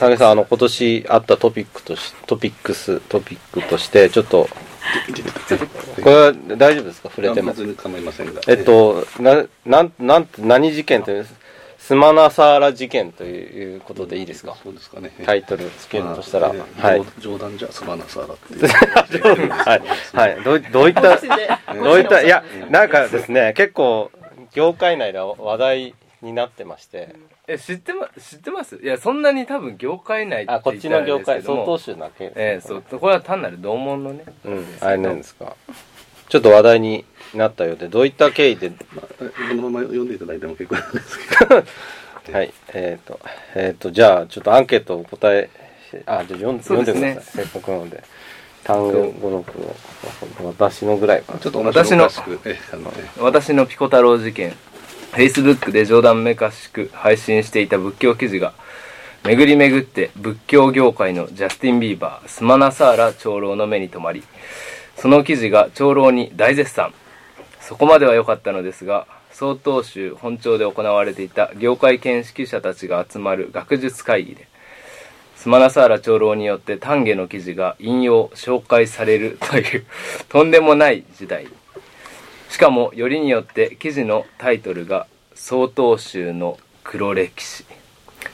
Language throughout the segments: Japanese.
田中さんあの今年あったトピックとしトピックストピックとしてちょっとこれは大丈夫ですか？触れても。構いませんが。えっとななんなん何事件というスマナサーラ事件ということでいいですか？そうですかね。タイトルつけるとしたら。まあはい。冗談じゃすまなさらっていう。はい、はい、どうどういったどういったいやなんかですね結構業界内では話題になってまして。え知ってま知ってます？いやそんなに多分業界内ってあこっちの業界総統州州だけええそう。これは単なる同門のね。うん。あれなんですか？ちょっと話題になったようでどういった経緯で？まあこのまま読んでいただいても結構なんですけど。はい。えっ、とえっ、とじゃあちょっとアンケートを答えあじゃあ読ん読んでください、せっかくなので。単語語録を私のぐらいかなちょっと面白おかしくえあのえ私のピコ太郎事件 Facebook で冗談めかしく配信していた仏教記事が巡り巡って仏教業界のジャスティン・ビーバースマナサーラ長老の目に留まりその記事が長老に大絶賛。そこまでは良かったのですが曹洞宗本庁で行われていた業界見識者たちが集まる学術会議でスマナサーラ長老によって丹下の記事が引用紹介されるというとんでもない時代。しかもよりによって記事のタイトルが「曹洞宗の黒歴史」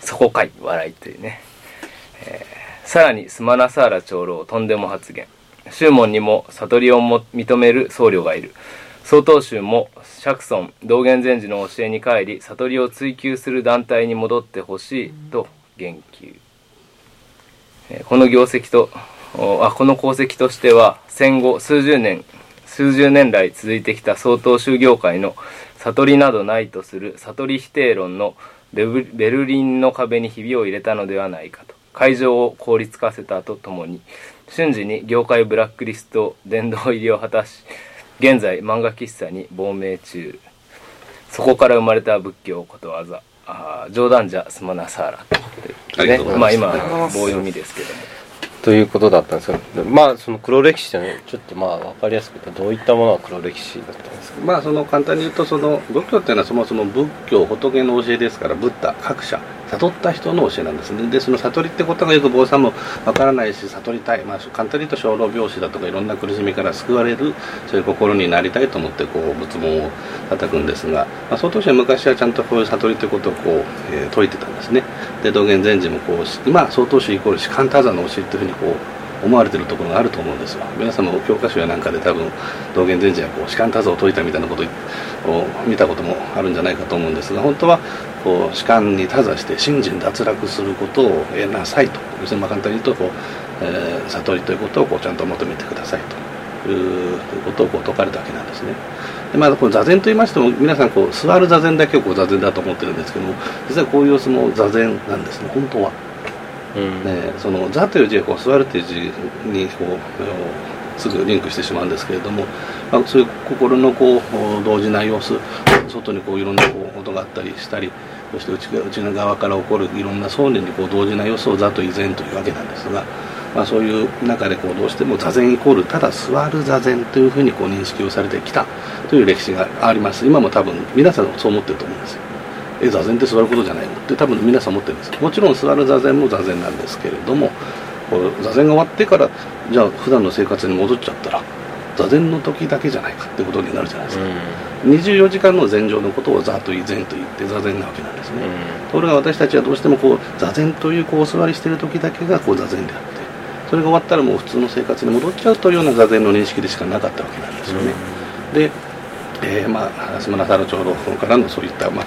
そこかい笑いというね、えーさらにスマナサーラ長老とんでも発言。宗門にも悟りをも認める僧侶がいる。曹洞宗も釈尊道元禅師の教えに帰り悟りを追求する団体に戻ってほしいと言及。えーこの業績とあこの功績としては戦後数十年数十年来続いてきた曹洞宗業界の悟りなどないとする悟り否定論のベルリンの壁にひびを入れたのではないかと会場を凍りつかせたとともに瞬時に業界ブラックリスト殿堂入りを果たし現在漫画喫茶に亡命中。そこから生まれた仏教ことわざ。あ冗談じゃすまなさらというねありがとうございますまあ今棒読みですけども。ということだったんですけどまあその黒歴史ってねちょっとまあ分かりやすく言うとどういったものが黒歴史だったんですか。まあその簡単に言うとその仏教っていうのはそもそも仏教仏の教えですからブッダ各社悟った人の教えなんですね。でその悟りってことがよく坊さんもわからないし悟りたい、まあ、簡単に言うと生老病死だとかいろんな苦しみから救われるそういう心になりたいと思ってこう仏門を叩くんですが、まあ、その当時は昔はちゃんとこういう悟りってことをこう、えー説いてたんですね。で道元禅師もこうまあ曹洞宗イコール士官多山の教えっていうふうにこう思われてるところがあると思うんですよ皆さんも教科書やなんかで多分道元禅師がこう士官多山を説いたみたいなことを見たこともあるんじゃないかと思うんですが本当はこう士官に多座して信心脱落することを得なさいと。要するにまあ簡単に言うとこう、えー悟りということをこうちゃんと求めてくださいということをこう説かれたわけなんですね。でまあ、この座禅と言いましても皆さんこう座る座禅だけをこう座禅だと思ってるんですけども実はこういう様子も座禅なんですね。本当は。うん。ね、その座という字がこう座るという字にこうすぐリンクしてしまうんですけれども、まあ、そういう心のこう動じない様子外にこういろんなこう音があったりしたりそして内側内側から起こるいろんな想念にこう動じない様子を座と依然というわけなんですが、まあ、そういう中でこうどうしても座禅イコールただ座る座禅というふうにこう認識をされてきたという歴史があります。今も多分皆さんそう思ってると思うんですよ。え座禅って座ることじゃないの？って多分皆さん思ってるんですもちろん座る座禅も座禅なんですけれどもこう座禅が終わってからじゃあ普段の生活に戻っちゃったら座禅の時だけじゃないかってことになるじゃないですか、24時間の禅情のことを座と言い禅と言って座禅なわけなんですね、ところが私たちはどうしてもこう座禅というこうお座りしている時だけがこう座禅であって。それが終わったらもう普通の生活に戻っちゃうというような座禅の認識でしかなかったわけなんですよね、でえーまあ、スマナサラ長老からのそういった、まあ、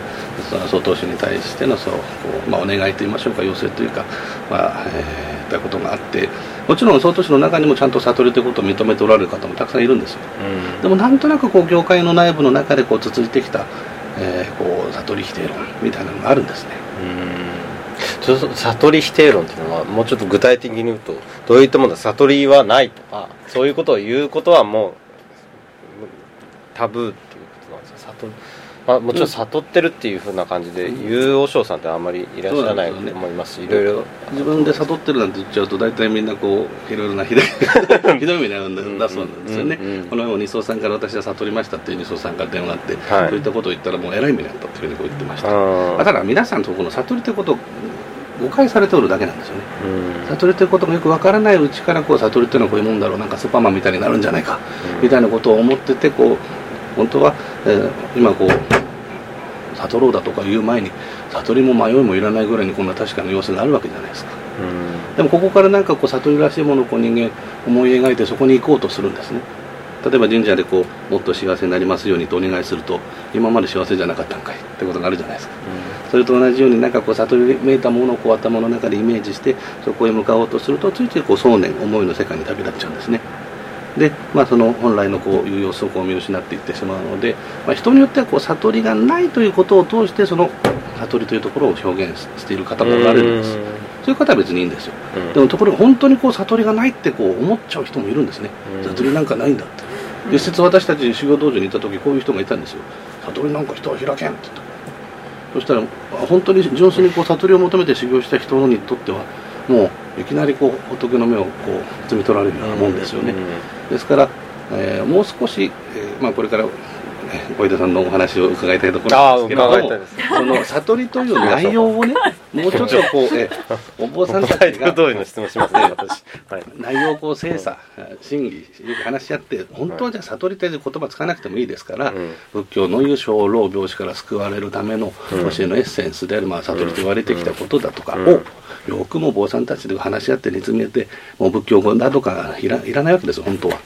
曹洞宗に対してのそうこう、まあ、お願いといいましょうか要請というか、まあえー、いったことがあってもちろん曹洞宗の中にもちゃんと悟りということを認めておられる方もたくさんいるんですよ。でもなんとなくこう業界の内部の中でこう続いてきた、えー、こう悟り否定論みたいなのがあるんですね。ちょっと悟り否定論っていうのはもうちょっと具体的に言うとどういったものだ悟りはないとかそういうことを言うことはもうタブーっていうことなんですか悟まあ、もちろん悟ってるっていうふうな感じで言う和尚さんってあんまりいらっしゃらないと思いますしいろいろ自分で悟ってるなんて言っちゃうと大体みんなこういろいろなひどいひどい目に遭うんだそうなんですよね、この前も二層さんから私は悟りましたっていう二層さんから電話があって、はい。そういったことを言ったらもうえらい目に遭ったっていうふうにこう言ってました。あただ皆さんとこの悟りということ誤解されておるだけなんですよね。うん。悟りということがよくわからないうちからこう悟りというのはこういうもんだろうなんかスーパーマンみたいになるんじゃないか、うん。みたいなことを思っててこう本当は、えー今こう悟ろうだとか言う前に悟りも迷いもいらないぐらいにこんな確かな様子があるわけじゃないですか。うん。でもここからなんかこう悟りらしいものをこう人間思い描いてそこに行こうとするんですね。例えば神社でこうもっと幸せになりますようにとお願いすると今まで幸せじゃなかったんかいってことがあるじゃないですか。それと同じようになんかこう悟りめいたものをこう頭の中でイメージしてそこへ向かおうとするとついついこう想念思いの世界に旅立っちゃうんですねで、まあ、その本来のこういう様子をこう見失っていってしまうので、まあ、人によってはこう悟りがないということを通してその悟りというところを表現している方もおられるんです。そういう方は別にいいんですよ。うん。でもところが本当にこう悟りがないってこう思っちゃう人もいるんですね、うん。悟りなんかないんだって。実質私たち修行道場にいた時こういう人がいたんですよ。悟りなんか人は開けんって言った。そしたら本当に純粋にこう悟りを求めて修行した人にとってはもういきなりこう仏の目をこう摘み取られるようなもんですよね、ですから、えーもう少し、えーまあ、これから、小出さんのお話を伺いたいところなんですけれどもその悟りという 内容をねもうちょっとこう、えー お坊さんたちが通りの質問しますね私。はい。内容をこう精査審議話し合って本当はじゃあ悟りっていう言葉使わなくてもいいですから、うん。仏教のいう小老病死から救われるためのうん。教えのエッセンスである、まあ、悟りと言われてきたことだとかうん。をよくも坊さんたちで話し合って煮詰めてもう仏教語だとかいらいらないわけですよ本当は。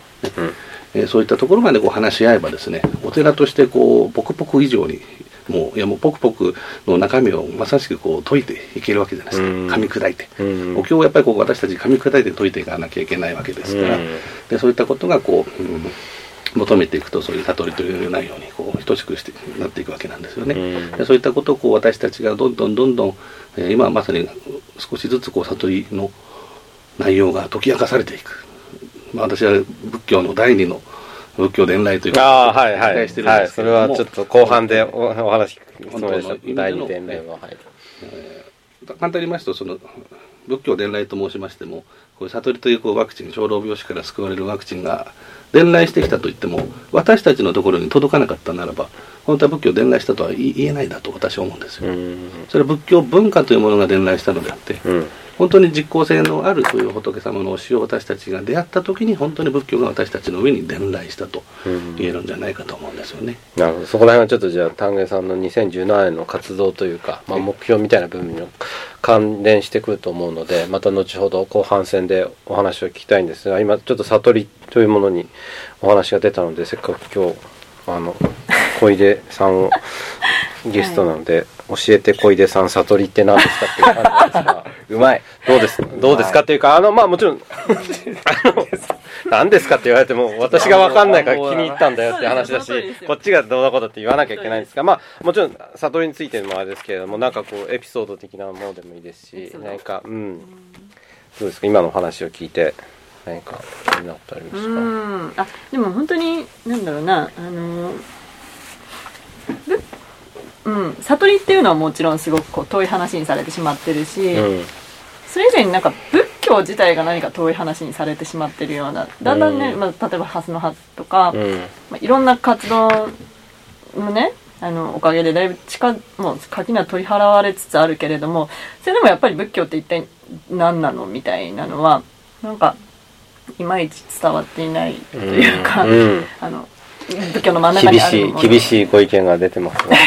えーそういったところまでこう話し合えばですねお寺としてこうポクポク以上にもういやもうポクポクの中身をまさしくこう解いていけるわけじゃないですか、うん。噛み砕いて、うん。お経をやっぱりこう私たち噛み砕いて解いていかなきゃいけないわけですから、うん。でそういったことがこう、うん求めていくとそういう悟りという内容にこう等しくしてなっていくわけなんですよね、うそういったことをこう私たちがどんどんどんどん、えー今まさに少しずつこう悟りの内容が解き明かされていく、まあ、私は仏教の第二の仏教伝来というああはいはい。期待してるんはい。それはちょっと後半でおお話聞くつもりでした第二点例ははい。簡単に言いますとその仏教伝来と申しましてもこういう悟りというこうワクチン小老病死から救われるワクチンが伝来してきたと言っても私たちのところに届かなかったならば本当は仏教伝来したとは言えないだと私は思うんですよ、うん。それは仏教文化というものが伝来したのであってうん。本当に実効性のあるそういう仏様の教えを私たちが出会った時に本当に仏教が私たちの上に伝来したとうん。言えるんじゃないかと思うんですよね。なるほど。そこら辺はちょっとじゃあ丹下さんの2017年の活動というか、まあ、目標みたいな部分に関連してくると思うのでまた後ほど後半戦でお話を聞きたいんですが今ちょっと悟りというものにお話が出たのでせっかく今日あの 小出さんをゲストなので、教えて小出さん悟りって何ですかっていう感じなんですが うまい。どうですどうですかっていうか、あの、まあもちろん、あの、何ですかって言われても、私が分かんないから気に入ったんだよって話だしこっちがどうだこうだって言わなきゃいけないんですが、まあもちろん、悟りについてもあれですけれども、なんかこう、エピソード的なものでもいいですし何か、うん。どうですか？今の話を聞いて、何か気になったありうますかん。あでも本当になんだろうなあのぶうん。悟りっていうのはもちろんすごくこう遠い話にされてしまってるし、うん。それ以前になんか仏教自体が何か遠い話にされてしまってるようなだんだんね、うんまあ、例えば「ハスの葉」とか、うん。まあ、いろんな活動のねあのおかげでだいぶ近もう垣根は取り払われつつあるけれどもそれでもやっぱり仏教って一体何なのみたいなのはなんかいまいち伝わっていないというか、うん。あの仏教の真ん中厳しい、にあるもの厳しいご意見が出てますね。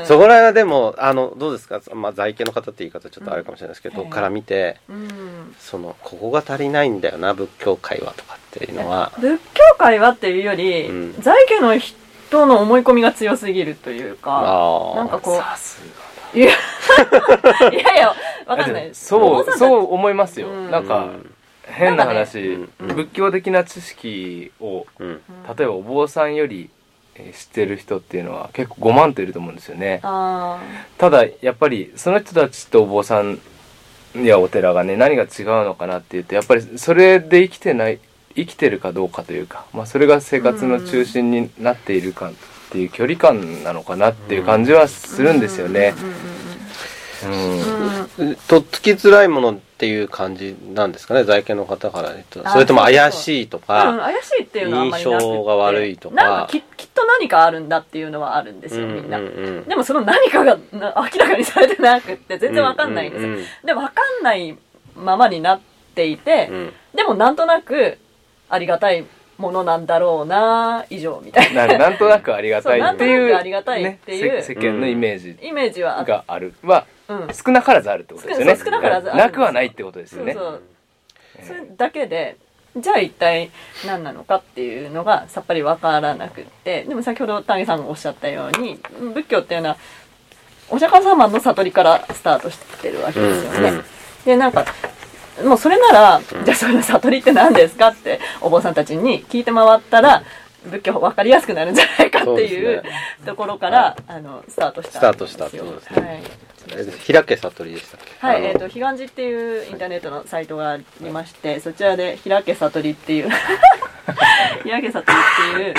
うん。そこら辺はでも、あの、どうですか？まあ、在家の方って言い方ちょっとあるかもしれないですけど、うん。から見て、うん。そのここが足りないんだよな仏教界はとかっていうのは。仏教界はっていうより、うん。在家の人の思い込みが強すぎるというかなんかこさすう いやいやいやわかんない。そううそう思いますよ、うん。なんか変な話、ねうん仏教的な知識をうん。例えばお坊さんよりえー知ってる人っていうのは結構5万といると思うんですよね。あただやっぱりその人たちとお坊さんやお寺がね何が違うのかなっていうとやっぱりそれで生きてない生きてるかどうかというか、まあ、それが生活の中心になっているかっていう距離感なのかなっていう感じはすーるんですよね。とっつきづらいものっていう感じなんですかね在家の方から言うとあそれとも怪しいとうんか怪しいっていうのはあんまりなくて。印象が悪いとか。なんかききっとと何かあるんだっていうのはあるんですよみんな、うんうん。でもその何かがな明らかにされてなくって全然わかんないんですよ、うんうんでわかんないままになっていて、うん。でもなんとなくありがたいものなんだろうな以上みたいな。ななんとなくありがたいっていうなんとなくありがたいっていうねせ世間のイメージイメージはがある。はうん少なからずあるってことですよね。少少なからずなくはないってことですよね。そうそう。それだけでじゃあ一体何なのかっていうのがさっぱり分からなくってでも先ほど谷さんがおっしゃったように仏教っていうのはお釈迦様の悟りからスタートしてるわけですよね、うんうん。でなんかもうそれなら、じゃあその悟りって何ですかってお坊さんたちに聞いて回ったら仏教分かりやすくなるんじゃないかっていうですところから、あのスタートしたスタートしたってことですね。はいえ開け悟りでしたっけ？はい、えっ、と、彼岸寺っていうインターネットのサイトがありまして、そちらで、開け悟りっていう、開け悟りっていう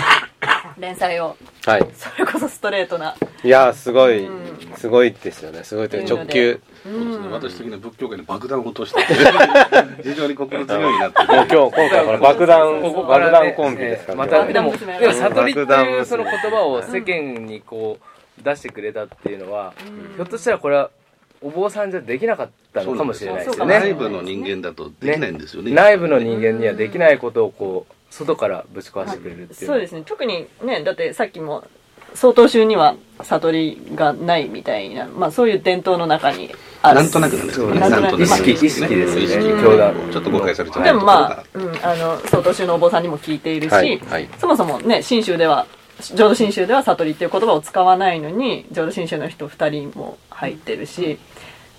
連載を、はい。それこそストレートな、いやーすごい、うん。すごいですよね。すごいというか直球。うん、私的には仏教界に爆弾を落として 非常に心強いなってもう今日今回この爆弾爆弾コンビですからまたでも爆弾娘。でも悟りっていうその言葉を世間にこう出してくれたっていうのはひょっとしたらこれはお坊さんじゃできなかったのかもしれないですよね。内部の人間だとできないんですよね。内部の人間にはできないことをこう外からぶち壊してくれるっていう。そうですね、特にね、だってさっきも、曹洞宗には悟りがないみたいな、まあそういう伝統の中にある。なんとなくなんですけどね。なんとなく。意識意識ですよね。意識。教団。ちょっと誤解されちゃうでもまあうん、あの、曹洞宗のお坊さんにも聞いているし、はいはい。そもそもね、新宗では、浄土真宗では悟りっていう言葉を使わないのに、浄土真宗の人2人も入ってるし、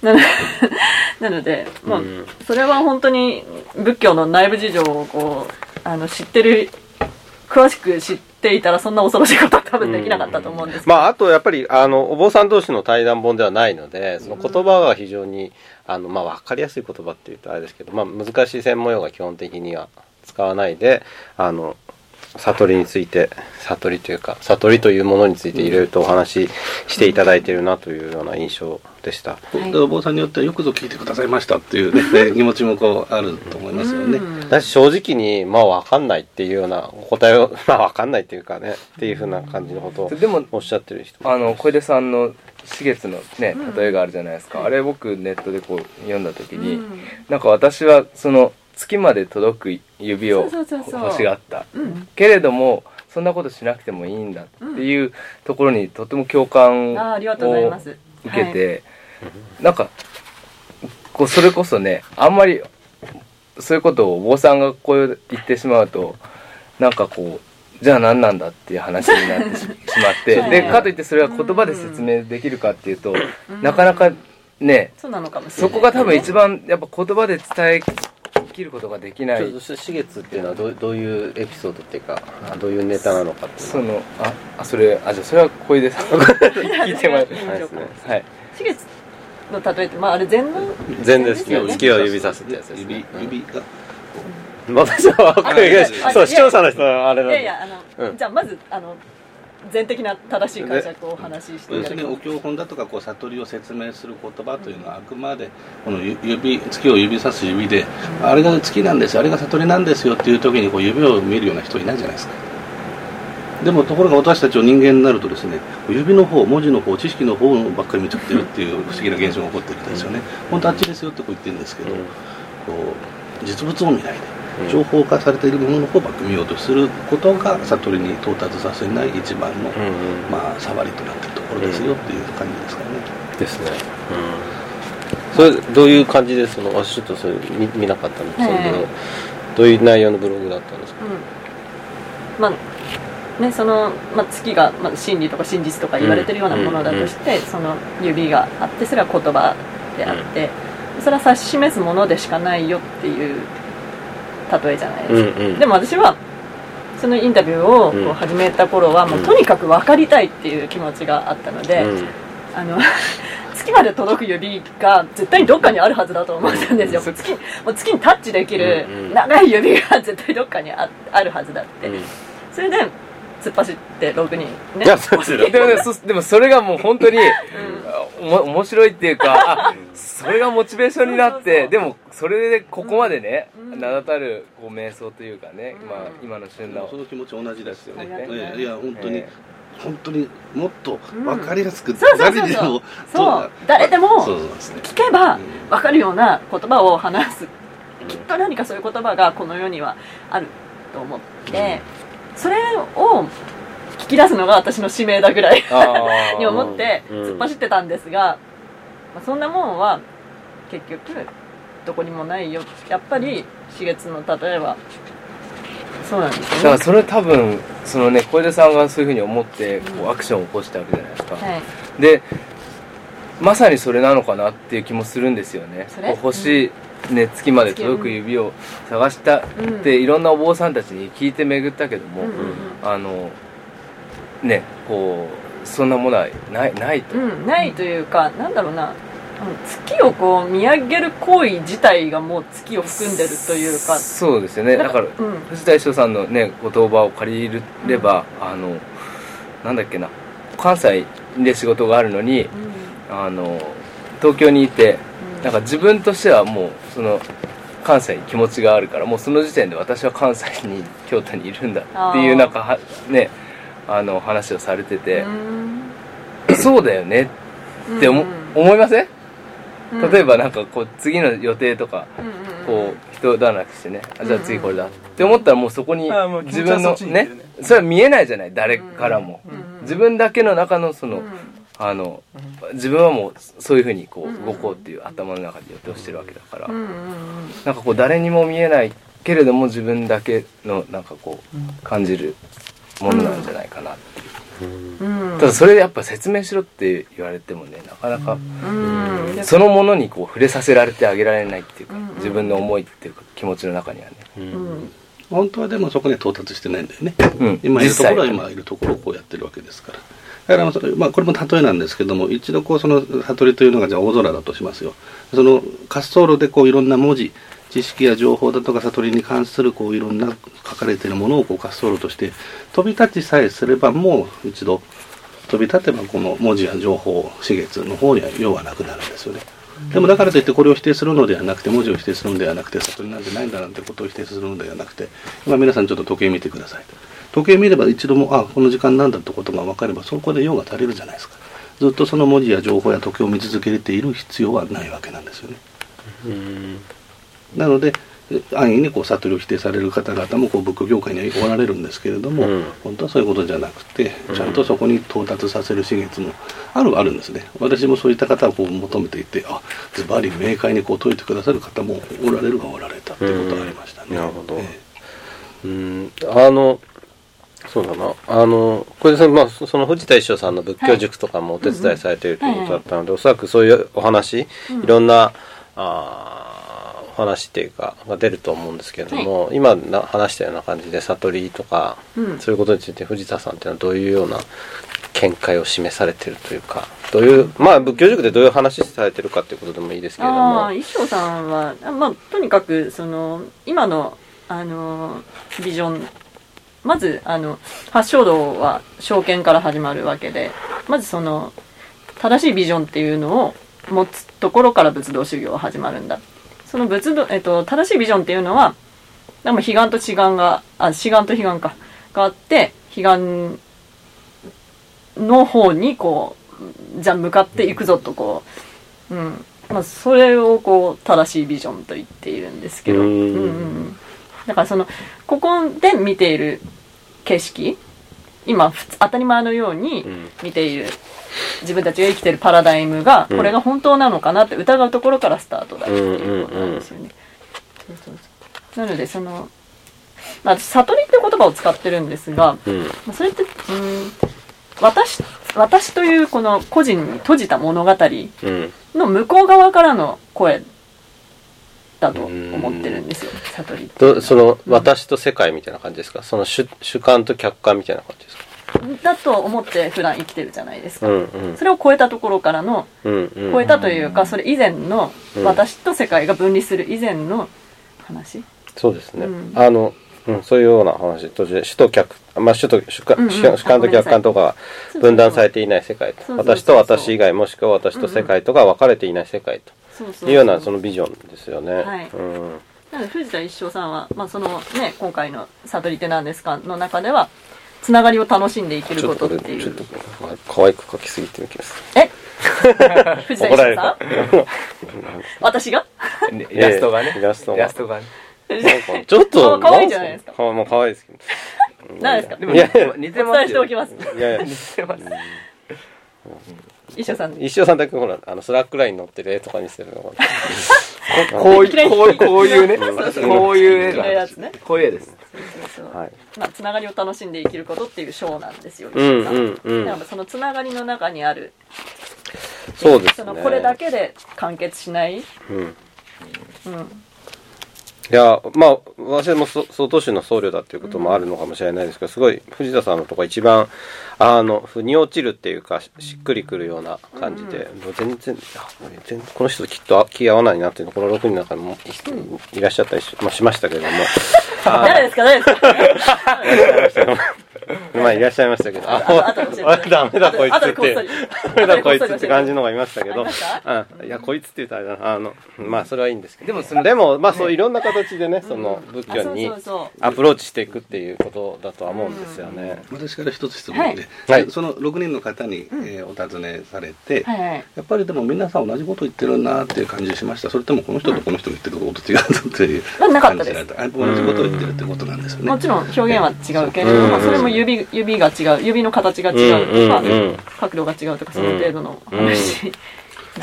なの なので、もう、うん。それは本当に仏教の内部事情をこう、あの、知ってる、詳しく知っていたらそんな恐ろしいことは多分できなかったと思うんですけど。まああとやっぱりあのお坊さん同士の対談本ではないのでその言葉が非常にあのまあ分かりやすい言葉っていうとあれですけどまあ難しい専門用語が基本的には使わないであの悟りについて悟りというか悟りというものについていろいろとお話ししていただいているなというような印象でした。でお坊さんによってはよくぞ聞いてくださいましたっていうね 気持ちもこうあると思いますよね。うん。だし正直にまあ分かんないっていうようなお答えを まあ分かんないっていうかねっていうふうな感じのことをでもおっしゃってる人。もあの小出さんの四月のね例えがあるじゃないですか、あれ僕ネットでこう読んだ時に、うん。なんか私はその月まで届く指を欲しがった。うん。けれどもそんなことしなくてもいいんだっていうところにとても共感を。受けて、なんかこうそれこそねあんまりそういうことをお坊さんがこう言ってしまうとなんかこうじゃあ何なんだっていう話になってししまって でかといってそれは言葉で説明できるかっていうと、なかなかね。そこが多分一番やっぱ言葉で伝えきることができない。そして四月っていうのはどうどういうエピソードっていうかあどういうネタなのかっていうそのああそれあじゃあそれは小出さん。聞いてもらってはい。四月の例えって、まああれ全能全ですよね。月を指さすってやつですね。指指が。私は分かい。やそう視聴者の人はあれなんで。いやいや、あの、うん。じゃあまず、あの、全的な正しい解釈をお話ししてい要す。するにお経本だとかこう悟りを説明する言葉というのはあくまでこの指月を指さす指であれが月なんですよ。あれが悟りなんですよっていう時にこう指を見るような人いないじゃないですか。でもところが私たち人間になるとですね指の方文字の方知識の方ばっかり見ちゃってるっていう不思議な現象が起こってるんですよね。本当あっちですよってこう言ってるんですけど、こう実物を見ないで。情報化されているものの方ばっかり見ようとすることが悟りに到達させない一番の、うんうん。まあ触りとなってるところですよっていう感じですかね、ですね。それどういう感じでその私ちょっとそれ見見なかったんですけど、はいどういう内容のブログだったんですか？うん。まあ、ね、その、まあ、月が、まあ、真理とか真実とか言われてるようなものだとして、その指があって、それは言葉であって、それは指し示すものでしかないよっていう例えじゃないですか。うんうん。でも私は、そのインタビューをこう始めた頃は、もうとにかく分かりたいっていう気持ちがあったので、うん。あの 月まで届く指が絶対にどっかにあるはずだと思ってたんですよ、月もう月にタッチできる長い指が絶対どっかにああるはずだって、うん。それで突っ走って6人ね。いやそうですよ。でもねそでもそれがもう本当に、おも面白いっていうかあそそれがモチベーションになってそうそうそうでもそれでここまでね、うん。名だたるこう瞑想というかね、うん。まあ、今の旬のその気持ち同じですよね。そうええいや本当に、え本当にもっと分かりやすく、誰でもそう。誰でも。聞けばうん。分かるような言葉を話す。きっと何かそういう言葉がこの世にはあると思ってそれを聞き出すのが私の使命だぐらい に思ってうん突っ走ってたんですが、まあ、そんなもんは結局どこにもないよ。やっぱり四月の例えばそうなんですよね。だからそれ多分そのね小出さんがそういうふうに思ってこうん。うアクションを起こしたわけじゃないですか、はい。でまさにそれなのかなっていう気もするんですよね。それ？こう星、ね、月まで届く指を探したって、いろんなお坊さんたちに聞いて巡ったけども、あのねこうそんなものはないないと、ないというかなんだろうな。月をこう見上げる行為自体がもう月を含んでるというか。そうですよね。だからうん。藤田一生さんのねご言葉を借りれば、あのなんだっけな関西で仕事があるのにあの東京にいてなんか自分としてはもうその関西に気持ちがあるからもうその時点で私は関西に京都にいるんだっていうなんかはねあの話をされててう、ん。そうだよねって思,、うん思いません？うん。例えばなんかこう次の予定とかうんうんうん。こう人だらけしてねあじゃあ次これだって思ったらもうそこに自分のねそれは見えないじゃない誰からも。うんうん。自分だけの中のその、うんあの自分はもうそういうふうにこう動こうっていう頭の中で予定をしてるわけだから、うんうんうんなんかこう誰にも見えないけれども自分だけのなんかこう感じるものなんじゃないかなっていう、うん。ただそれでやっぱ説明しろって言われてもねなかなかうん。そのものにこう触れさせられてあげられないっていうかうん。自分の思いっていうか気持ちの中にはね、うん。本当はでもそこには到達してないんだよね。うん、今いるところは今いるところをこうやってるわけですから。だからまあ、これも例えなんですけども一度こうその悟りというのがじゃ大空だとしますよその滑走路でこういろんな文字知識や情報だとか悟りに関するこういろんな書かれているものをこう滑走路として飛び立ちさえすればもう一度飛び立てばこの文字や情報刺月の方には用はなくなるんですよね。でもだからといってこれを否定するのではなくて文字を否定するのではなくて悟りなんてないんだなんてことを否定するのではなくて今皆さんちょっと時計見てください時計見れば一度もあこの時間なんだってことが分かればそこで用が足りるじゃないですか。ずっとその文字や情報や時計を見続けている必要はないわけなんですよね。うん。なのでえ安易にこう悟りを否定される方々もこう仏教業界にはおられるんですけれども、うん。本当はそういうことじゃなくてちゃんとそこに到達させる資月もあるはあるんですね。私もそういった方をこう求めていてあズバリ明快にこう説いてくださる方もおられるがおられたっていうことがありましたね、うん。なるほど。え。うん。あのそうだな。あのこれでまあそその藤田一生さんの仏教塾とかもお手伝いされているということだったので、おそらくそういうお話、いろんなあーお話っていうかが出ると思うんですけれども、今な話したような感じで悟りとか、うん。そういうことについて藤田さんっていうのはどういうような見解を示されてるというかどういうまあ仏教塾でどういう話されてるかっていうことでもいいですけれどあもあ衣装さんは、あまあ、とにかくその今のあのビジョンまずあの発祥道は証券から始まるわけでまずその正しいビジョンっていうのを持つところから仏道修行は始まるんだ。その仏道、えっと、正しいビジョンっていうのはでも彼岸と志願があ志願と彼岸かがあって彼岸の方にこうじゃあ向かっていくぞとこううん。まあ、それをこう正しいビジョンと言っているんですけど、うんうんうんだからそのここで見ている景色今当たり前のようにうん。見ている自分たちが生きてるパラダイムがうん。これが本当なのかなって疑うところからスタートだっていうことなんですよね。なのでその、まあ、私悟りって言葉を使ってるんですが、うん。まあそれってうん私私というこの個人に閉じた物語うん。の向こう側からの声だと思ってるんですよ悟り。その私と世界みたいな感じですか？その主主観と客観みたいな感じですか？だと思って普段生きてるじゃないですか、うんうん。それを超えたところからのうんうん。超えたというかそれ以前のうん。私と世界が分離する以前の話？そうですね、うん。あの、うん、そういうような話途中で主と客まあ主と主観,、うんうん。主主観と客観とかが分断されていない世界と。私と私以外もしくは私と世界とが分かれていない世界というようなそのビジョンですよね。はい。うんなので藤田一生さんは、まあ、そのね今回の「悟り手なんですか?」の中ではつながりを楽しんで生きることとっていう。ちょっと可愛く描きすぎてる気がすえ？藤田る。怒られ一生さた。ん。私が？ねイラストがね。イラストが。イラストがね。ちょっと、かわいいじゃないですか。かわもう可愛いですけど。何ですか？でも似てますよお伝えしておきます。いやいや、似てます。一生さん。一生さんだけほら、あの、スラックラインに乗ってる絵とかにしてるのが。こういうこういうこういうね こういう絵こういうやつがね。こういう絵です。まあ、つながりを楽しんで生きることっていう章なんですよ、うんうんうん。そのつながりの中にある。そうですね。そのこれだけで完結しない、うん。うん、いや、まあ、私もそ相当種の僧侶だっていうこともあるのかもしれないですけど、すごい藤田さんのとこ一番、あの、腑に落ちるっていうか、ししっくりくるような感じで、もう全然、あ全然この人ときっとあ気合わないなっていうの、この6人の中にもいらっしゃったりし,、まあ、しましたけれども、誰ですか？誰ですか？まあいらっしゃいましたけど、あ、あ ダメだこいつっって ダメだこいつって感じのがいましたけど。いや、こいつって言ったらあれだな、あの、まあそれはいいんですけど、でもそのでも、まあそういろんな形でね、その仏教にアプローチしていくっていうことだとは思うんですよね。私から一つ質問で、その6人の方に、えーお尋ねされて、やっぱりでも皆さん同じこと言ってるなっていう感じしました。それともこの人とこの人の言ってること違うぞっていうまあなかった同じことを言ってるってことなんですよね。もちろん表現は違うけれども、うん。それも指指が違う指の形が違うとか、うんうんうん。角度が違うとかその程度の話、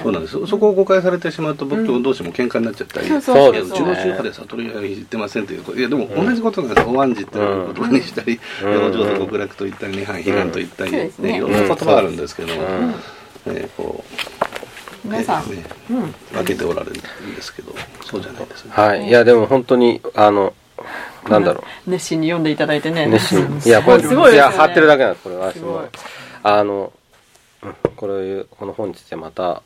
そうなんです。そそこを誤解されてしまうと仏教同士も喧嘩になっちゃったり、そうそうですいやうちの宗派で悟りは言ってませんということ。いやでも同じことなんです。おわんじっていう言葉にしたり、うん。お浄土極楽と言ったり涅槃悲願と言ったり、ね。ねいろんな言葉があるんですけども、うん。えーこう皆さん、ねうん。分けておられるんですけどそうじゃないですね、はい。いや、でも本当に、あの、なんだろ熱心に読んでいただいてね。う。熱心。うん。いや、これ、すごいね、いや、貼ってるだけなんです、これは。すごい。あの、うんこれいう、この本についてまた、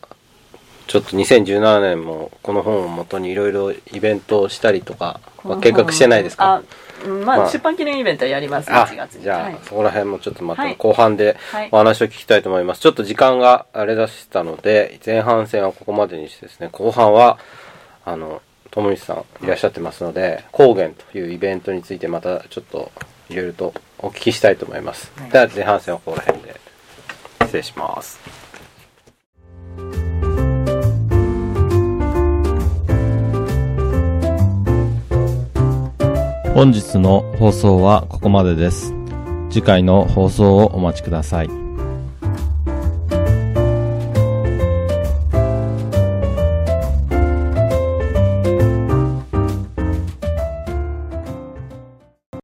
ちょっと2017年もこの本をもとにいろいろイベントをしたりとか、まあ計画してないですか？まあ、まあ。出版記念イベントやりますあ1月に。じゃあ、はい。そこら辺もちょっとまたはい。後半ではい。お話を聞きたいと思います。ちょっと時間があれだしたので、前半戦はここまでにしてですね、後半は、あの、友西さんいらっしゃってますので、高原というイベントについてまたちょっといろいろとお聞きしたいと思います。では前半戦はここら辺で失礼します。本日の放送はここまでです。次回の放送をお待ちください。